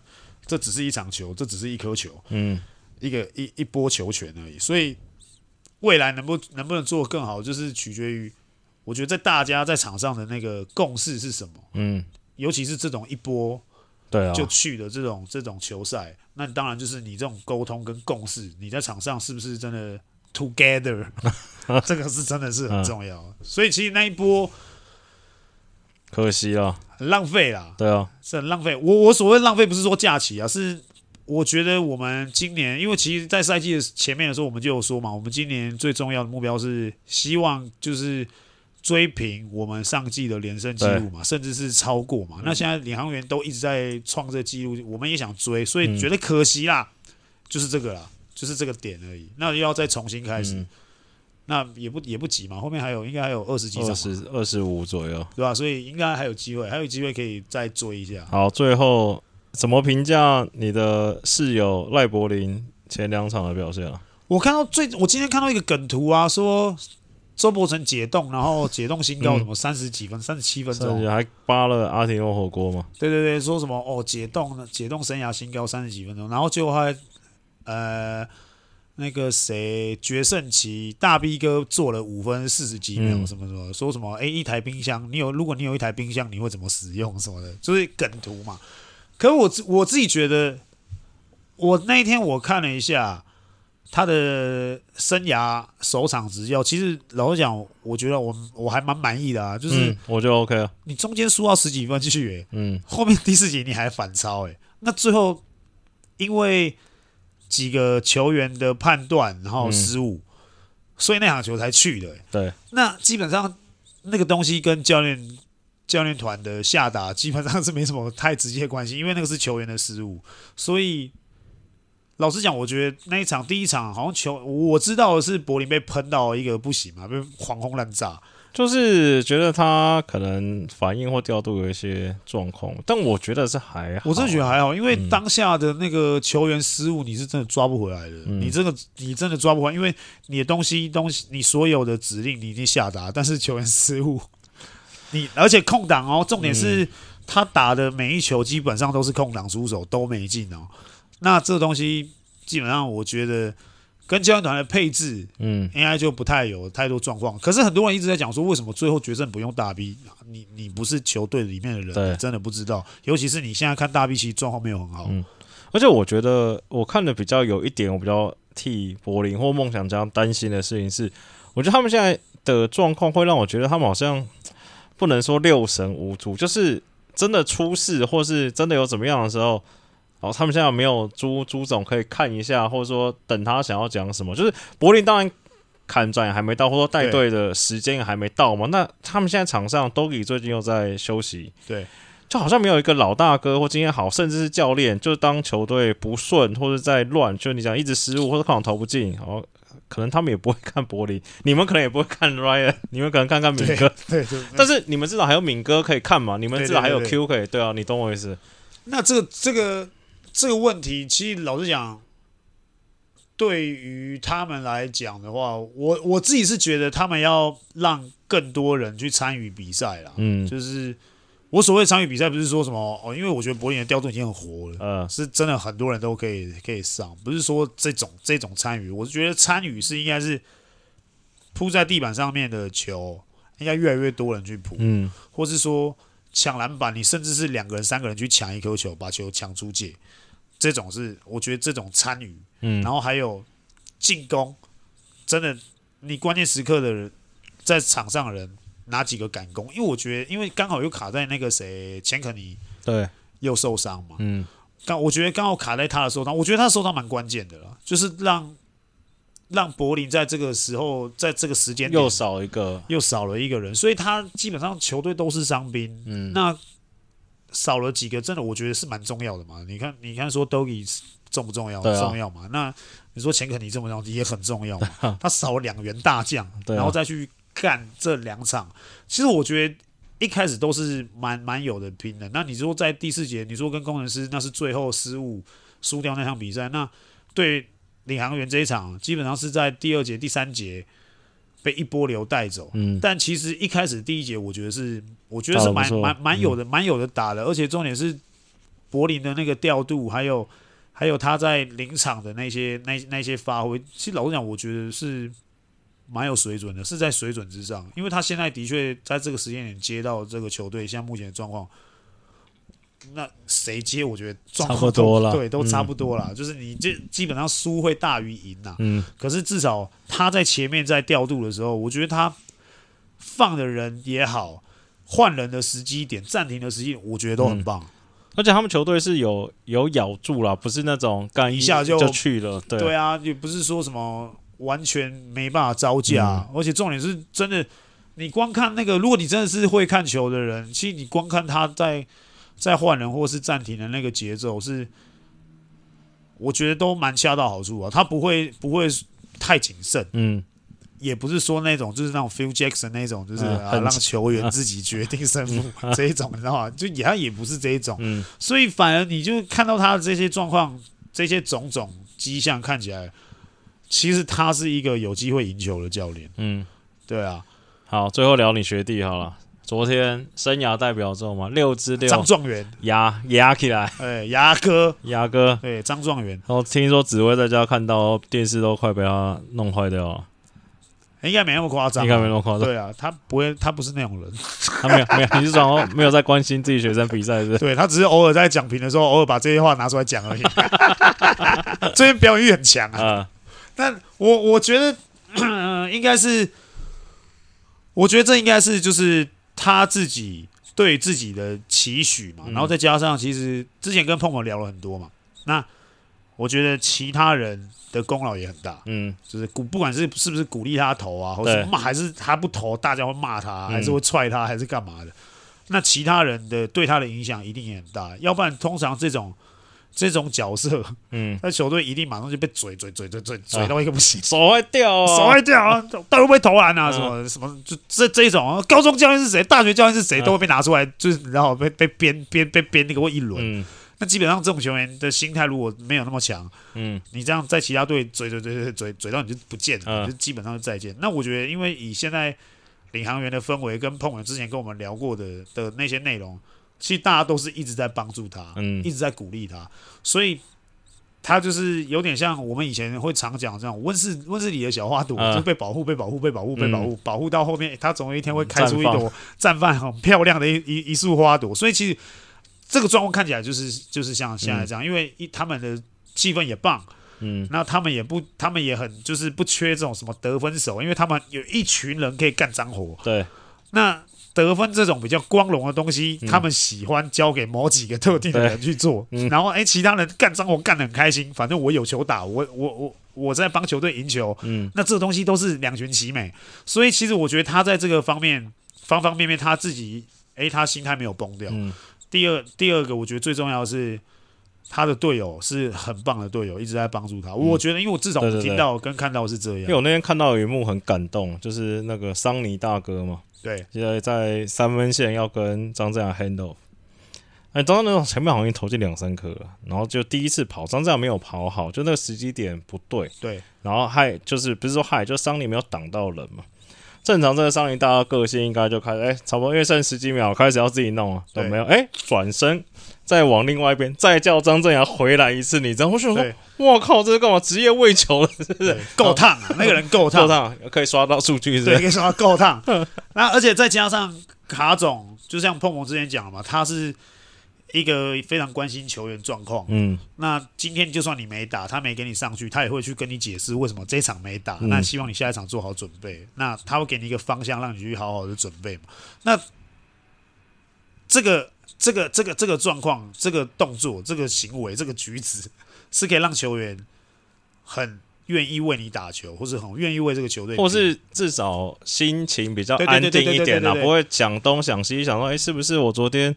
S1: 这只是一场球，这只是一颗球，
S2: 嗯，
S1: 一个一一波球权而已。所以未来能不能不能做得更好，就是取决于我觉得在大家在场上的那个共识是什么。
S2: 嗯，
S1: 尤其是这种一波
S2: 对啊
S1: 就去的这种、啊、这种球赛，那当然就是你这种沟通跟共识，你在场上是不是真的 together？这个是真的是很重要，嗯、所以其实那一波
S2: 可惜了，
S1: 很浪费啦。
S2: 对啊，
S1: 是很浪费。我我所谓浪费不是说假期啊，是我觉得我们今年，因为其实，在赛季的前面的时候，我们就有说嘛，我们今年最重要的目标是希望就是追平我们上季的连胜记录嘛，甚至是超过嘛。嗯、那现在领航员都一直在创这个记录，我们也想追，所以觉得可惜啦，嗯、就是这个啦，就是这个点而已。那又要再重新开始。嗯那也不也不急嘛，后面还有应该还有二十几场，
S2: 二十二十五左右，
S1: 对吧？所以应该还有机会，还有机会可以再追一下。
S2: 好，最后怎么评价你的室友赖柏林前两场的表现啊？
S1: 我看到最，我今天看到一个梗图啊，说周伯成解冻，然后解冻新高，什么三十几分，三十七分钟，
S2: 还扒了阿提诺火锅吗？
S1: 对对对，说什么哦，解冻解冻生涯新高三十几分钟，然后最后还呃。那个谁决胜期大 B 哥做了五分四十几秒，什么什么，说什么哎，一台冰箱，你有如果你有一台冰箱，你会怎么使用什么的，就是梗图嘛。可是我我自己觉得，我那一天我看了一下他的生涯首场执教，其实老实讲，我觉得我我还蛮满意的啊，就是、嗯、
S2: 我觉得 OK 了。
S1: 你中间输到十几分继续、欸，
S2: 嗯，
S1: 后面第四节你还反超、欸，哎，那最后因为。几个球员的判断，然后失误，嗯、所以那场球才去的、欸。
S2: 对，
S1: 那基本上那个东西跟教练教练团的下达基本上是没什么太直接关系，因为那个是球员的失误。所以老实讲，我觉得那一场第一场好像球我知道的是柏林被喷到一个不行嘛，被狂轰滥炸。
S2: 就是觉得他可能反应或调度有一些状况，但我觉得是还好。
S1: 我真的觉得还好，因为当下的那个球员失误，你是真的抓不回来的。嗯、你这个你真的抓不回来，因为你的东西东西，你所有的指令你已经下达，但是球员失误，你而且空档哦，重点是他打的每一球基本上都是空档出手都没进哦。那这东西基本上我觉得。跟教练团的配置，嗯，应该就不太有太多状况。可是很多人一直在讲说，为什么最后决胜不用大 B？你你不是球队里面的人，你真的不知道。尤其是你现在看大 B，其实状况没有很好。
S2: 嗯，而且我觉得我看的比较有一点，我比较替柏林或梦想家担心的事情是，我觉得他们现在的状况会让我觉得他们好像不能说六神无主，就是真的出事或是真的有怎么样的时候。然后他们现在有没有朱朱总可以看一下，或者说等他想要讲什么？就是柏林当然砍转也还没到，或者说带队的时间也还没到嘛。那他们现在场上，Dogi 最近又在休息，
S1: 对，
S2: 就好像没有一个老大哥或经验好，甚至是教练，就是当球队不顺或者在乱，就你讲一直失误或者抗投不进，然后可能他们也不会看柏林，你们可能也不会看 Ryan，你们可能看看敏哥，
S1: 对，
S2: 对但是你们至少还有敏哥可以看嘛，你们至少还有 Q 可以，对啊，你懂我意思？
S1: 那这个这个。这个问题其实老实讲，对于他们来讲的话，我我自己是觉得他们要让更多人去参与比赛啦。嗯，就是我所谓参与比赛，不是说什么哦，因为我觉得柏林的调度已经很活了，嗯，是真的很多人都可以可以上，不是说这种这种参与，我是觉得参与是应该是铺在地板上面的球，应该越来越多人去扑，嗯，或是说抢篮板，你甚至是两个人、三个人去抢一颗球，把球抢出界。这种是我觉得这种参与，嗯，然后还有进攻，真的，你关键时刻的人在场上的人哪几个敢攻？因为我觉得，因为刚好又卡在那个谁钱可尼对。又受伤嘛，嗯，刚我觉得刚好卡在他的受伤，我觉得他的受伤蛮关键的了，就是让让柏林在这个时候在这个时间
S2: 又少一个。
S1: 又少了一个人，所以他基本上球队都是伤兵，嗯，那。少了几个，真的我觉得是蛮重要的嘛。你看，你看说 Dogi 重不重要？啊、重要嘛。那你说钱肯尼这么重要，也很重要嘛。他少了两员大将，然后再去干这两场，其实我觉得一开始都是蛮蛮有的拼的。那你说在第四节，你说跟工程师那是最后失误输掉那场比赛，那对领航员这一场，基本上是在第二节、第三节。被一波流带走，嗯，但其实一开始第一节，我觉得是，我觉得是蛮蛮蛮有的，蛮有的打的，而且重点是柏林的那个调度，还有还有他在临场的那些那那些发挥，其实老实讲，我觉得是蛮有水准的，是在水准之上，因为他现在的确在这个时间点接到这个球队，现在目前的状况。那谁接？我觉得差不多了，对，都差不多了。嗯、就是你这基本上输会大于赢呐。嗯。可是至少他在前面在调度的时候，我觉得他放的人也好，换人的时机点、暂停的时机点，我觉得都很棒。嗯、
S2: 而且他们球队是有有咬住了，不是那种干一,一下就就去了。对
S1: 对啊，也不是说什么完全没办法招架。嗯、而且重点是真的，你光看那个，如果你真的是会看球的人，其实你光看他在。在换人或是暂停的那个节奏是，我觉得都蛮恰到好处啊。他不会不会太谨慎，嗯，也不是说那种就是那种 Phil Jackson 那种，就是啊让球员自己决定胜负 这一种，你知道吗？就也他也不是这一种，嗯，所以反而你就看到他的这些状况，这些种种迹象看起来，其实他是一个有机会赢球的教练，嗯，对啊。
S2: 好，最后聊你学弟好了。昨天生涯代表作嘛，六支六，
S1: 张状元
S2: 压压起来，
S1: 哎，牙哥，
S2: 牙哥，
S1: 对，张状元。
S2: 然后听说紫薇在家看到电视都快被他弄坏掉了。
S1: 应该没那么夸张，
S2: 应该没那么夸张。
S1: 对啊，他不会，他不是那种人，
S2: 他没有没有，你是说没有在关心自己学生比赛是是？
S1: 对，他只是偶尔在讲评的时候，偶尔把这些话拿出来讲而已。这边表演欲很强啊。嗯、但我我觉得，呃、应该是，我觉得这应该是就是他自己对自己的期许嘛，然后再加上其实之前跟碰友聊了很多嘛，那我觉得其他人。的功劳也很大，嗯，就是鼓，不管是是不是鼓励他投啊，或者骂，还是他不投，大家会骂他，还是会踹他，还是干嘛的？那其他人的对他的影响一定也很大，要不然通常这种这种角色，嗯，那球队一定马上就被嘴嘴嘴嘴嘴嘴到一个不行，
S2: 手会掉，
S1: 手会掉啊，到底会不会投篮啊？什么什么，就这这种，高中教练是谁？大学教练是谁？都会被拿出来，就是然后被被编编被编那个一轮。那基本上这种球员的心态如果没有那么强，嗯，你这样在其他队嘴嘴嘴嘴嘴嘴到你就不见了，嗯、就基本上就再见。那我觉得，因为以现在领航员的氛围跟碰友之前跟我们聊过的的那些内容，其实大家都是一直在帮助他，嗯，一直在鼓励他，所以他就是有点像我们以前会常讲这样温室温室里的小花朵，嗯、就被保护被保护被保护被保护，保护到后面，他总有一天会开出一朵绽放很漂亮的一一一束花朵。所以其实。这个状况看起来就是就是像现在这样，嗯、因为一他们的气氛也棒，嗯，那他们也不，他们也很就是不缺这种什么得分手，因为他们有一群人可以干脏活。对，那得分这种比较光荣的东西，嗯、他们喜欢交给某几个特定的人去做，嗯、然后哎，其他人干脏活干得很开心，反正我有球打，我我我我在帮球队赢球，嗯，那这个东西都是两全其美，所以其实我觉得他在这个方面方方面面他自己，哎，他心态没有崩掉。嗯第二，第二个，我觉得最重要的是他的队友是很棒的队友，一直在帮助他。嗯、我觉得，因为我至少我听到跟看到是这样。
S2: 因为我那天看到有一幕很感动，就是那个桑尼大哥嘛，
S1: 对，
S2: 现在在三分线要跟张镇阳 handle，哎，张振阳前面好像投进两三颗了，然后就第一次跑，张镇阳没有跑好，就那个时机点不对，
S1: 对，
S2: 然后害就是不是说害，就桑尼没有挡到人嘛。正常这个上一大家个性应该就开始哎、欸，差不多因为剩十几秒，开始要自己弄了，有没有？哎，转身再往另外一边，再叫张镇阳回来一次，你知道？我想说，我靠，这是干嘛？职业喂球了是不是？
S1: 够烫啊！那个人够烫，够烫，
S2: 可以刷到数据，
S1: 对，可以刷到够烫。那而且再加上卡总，就像碰碰之前讲了嘛，他是。一个非常关心球员状况，嗯，那今天就算你没打，他没给你上去，他也会去跟你解释为什么这一场没打。嗯、那希望你下一场做好准备。那他会给你一个方向，让你去好好的准备嘛。那这个这个这个这个状况，这个动作，这个行为，这个举止，是可以让球员很愿意为你打球，或是很愿意为这个球队，
S2: 或是至少心情比较安定一点啊，不会想东想西，想说，哎，是不是我昨天。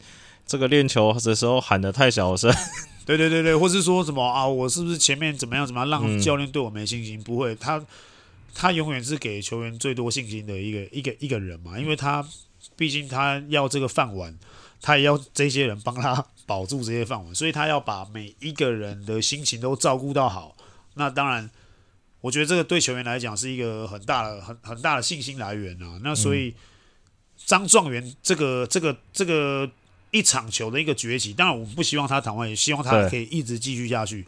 S2: 这个练球的时候喊的太小声，
S1: 对对对对，或是说什么啊？我是不是前面怎么样怎么样让教练对我没信心？嗯、不会，他他永远是给球员最多信心的一个一个一个人嘛，因为他毕竟他要这个饭碗，他也要这些人帮他保住这些饭碗，所以他要把每一个人的心情都照顾到好。那当然，我觉得这个对球员来讲是一个很大的很很大的信心来源啊。那所以张状元这个这个这个。一场球的一个崛起，当然我们不希望他躺完，也希望他可以一直继续下去。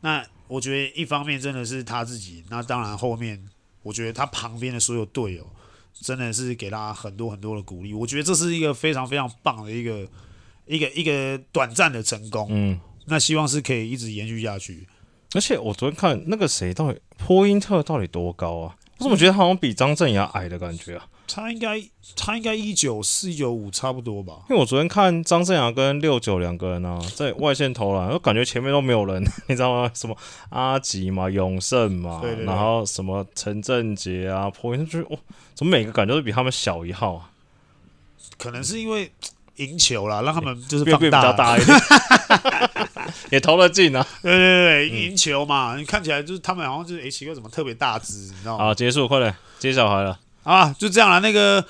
S1: 那我觉得一方面真的是他自己，那当然后面我觉得他旁边的所有队友真的是给他很多很多的鼓励。我觉得这是一个非常非常棒的一个一个一个短暂的成功。嗯，那希望是可以一直延续下去。
S2: 而且我昨天看那个谁到底波因特到底多高啊？我怎么觉得他好像比张镇雅矮的感觉啊？
S1: 他应该他应该一九四一九五差不多吧？
S2: 因为我昨天看张镇雅跟六九两个人啊，在外线投篮，我感觉前面都没有人，你知道吗？什么阿吉嘛、永胜嘛，然后什么陈振杰啊、破音，就是哦，怎么每个感觉都比他们小一号啊？
S1: 可能是因为赢球了，让他们就是放大
S2: 比较大一点，也投了进啊。
S1: 对对对，赢球嘛，你看起来就是他们好像就是哎，奇怪怎么特别大只，你知道吗？
S2: 好，结束，快点接小孩了。
S1: 啊，就这样了。那个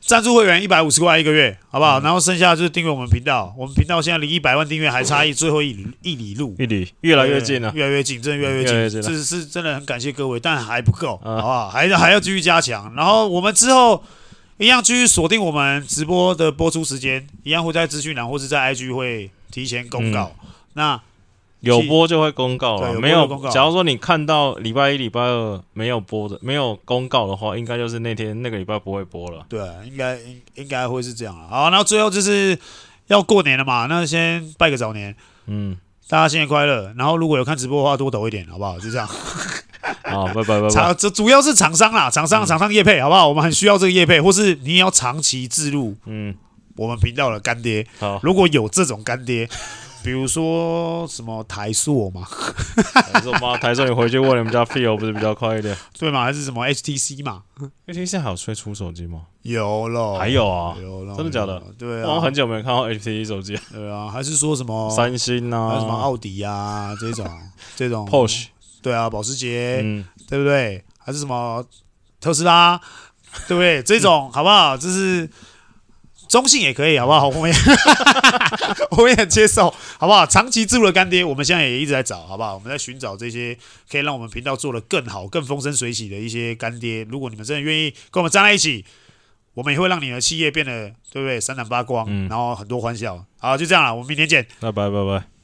S1: 赞助会员一百五十块一个月，好不好？嗯、然后剩下就是订阅我们频道。我们频道现在离一百万订阅还差一最后一里一里路，
S2: 一里越来越近了，
S1: 越来越近，真的越来越近。是是真的很感谢各位，但还不够，嗯、好不好？还还要继续加强。然后我们之后一样继续锁定我们直播的播出时间，一样会在资讯栏或是在 IG 会提前公告。嗯、那
S2: 有播就会公告了，没有
S1: 公告。
S2: 假如说你看到礼拜一、礼拜二没有播的、没有公告的话，应该就是那天那个礼拜不会播了。
S1: 对，应该应应该会是这样了。好，然后最后就是要过年了嘛，那先拜个早年，嗯，大家新年快乐。然后如果有看直播的话，多抖一点，好不好？就这样。
S2: 好，拜拜拜拜。
S1: 这主要是厂商啦，厂商厂商业配，好不好？我们很需要这个业配，或是你也要长期自入，嗯，我们频道的干爹。好，如果有这种干爹。比如说什么台塑嘛，
S2: 台塑吗？台塑你回去问你们家 Phil 不是比较快一点？
S1: 对嘛？还是什么 HTC 嘛
S2: ？HTC 还有推出手机吗？
S1: 有了，
S2: 还有啊，
S1: 有了，
S2: 真的假的？
S1: 对啊，
S2: 我很久没有看到 HTC 手机。
S1: 对啊，还是说什么
S2: 三星啊，
S1: 还有什么奥迪啊这种 这种
S2: Porsche？
S1: 对啊，保时捷，嗯，对不对？还是什么特斯拉，对不对？这种好不好？这是。中性也可以，好不好？我们也，我们也接受，好不好？长期置入的干爹，我们现在也一直在找，好不好？我们在寻找这些可以让我们频道做得更好、更风生水起的一些干爹。如果你们真的愿意跟我们站在一起，我们也会让你的企业变得，对不对？闪闪发光，嗯、然后很多欢笑。好，就这样了，我们明天见，
S2: 拜拜，拜拜。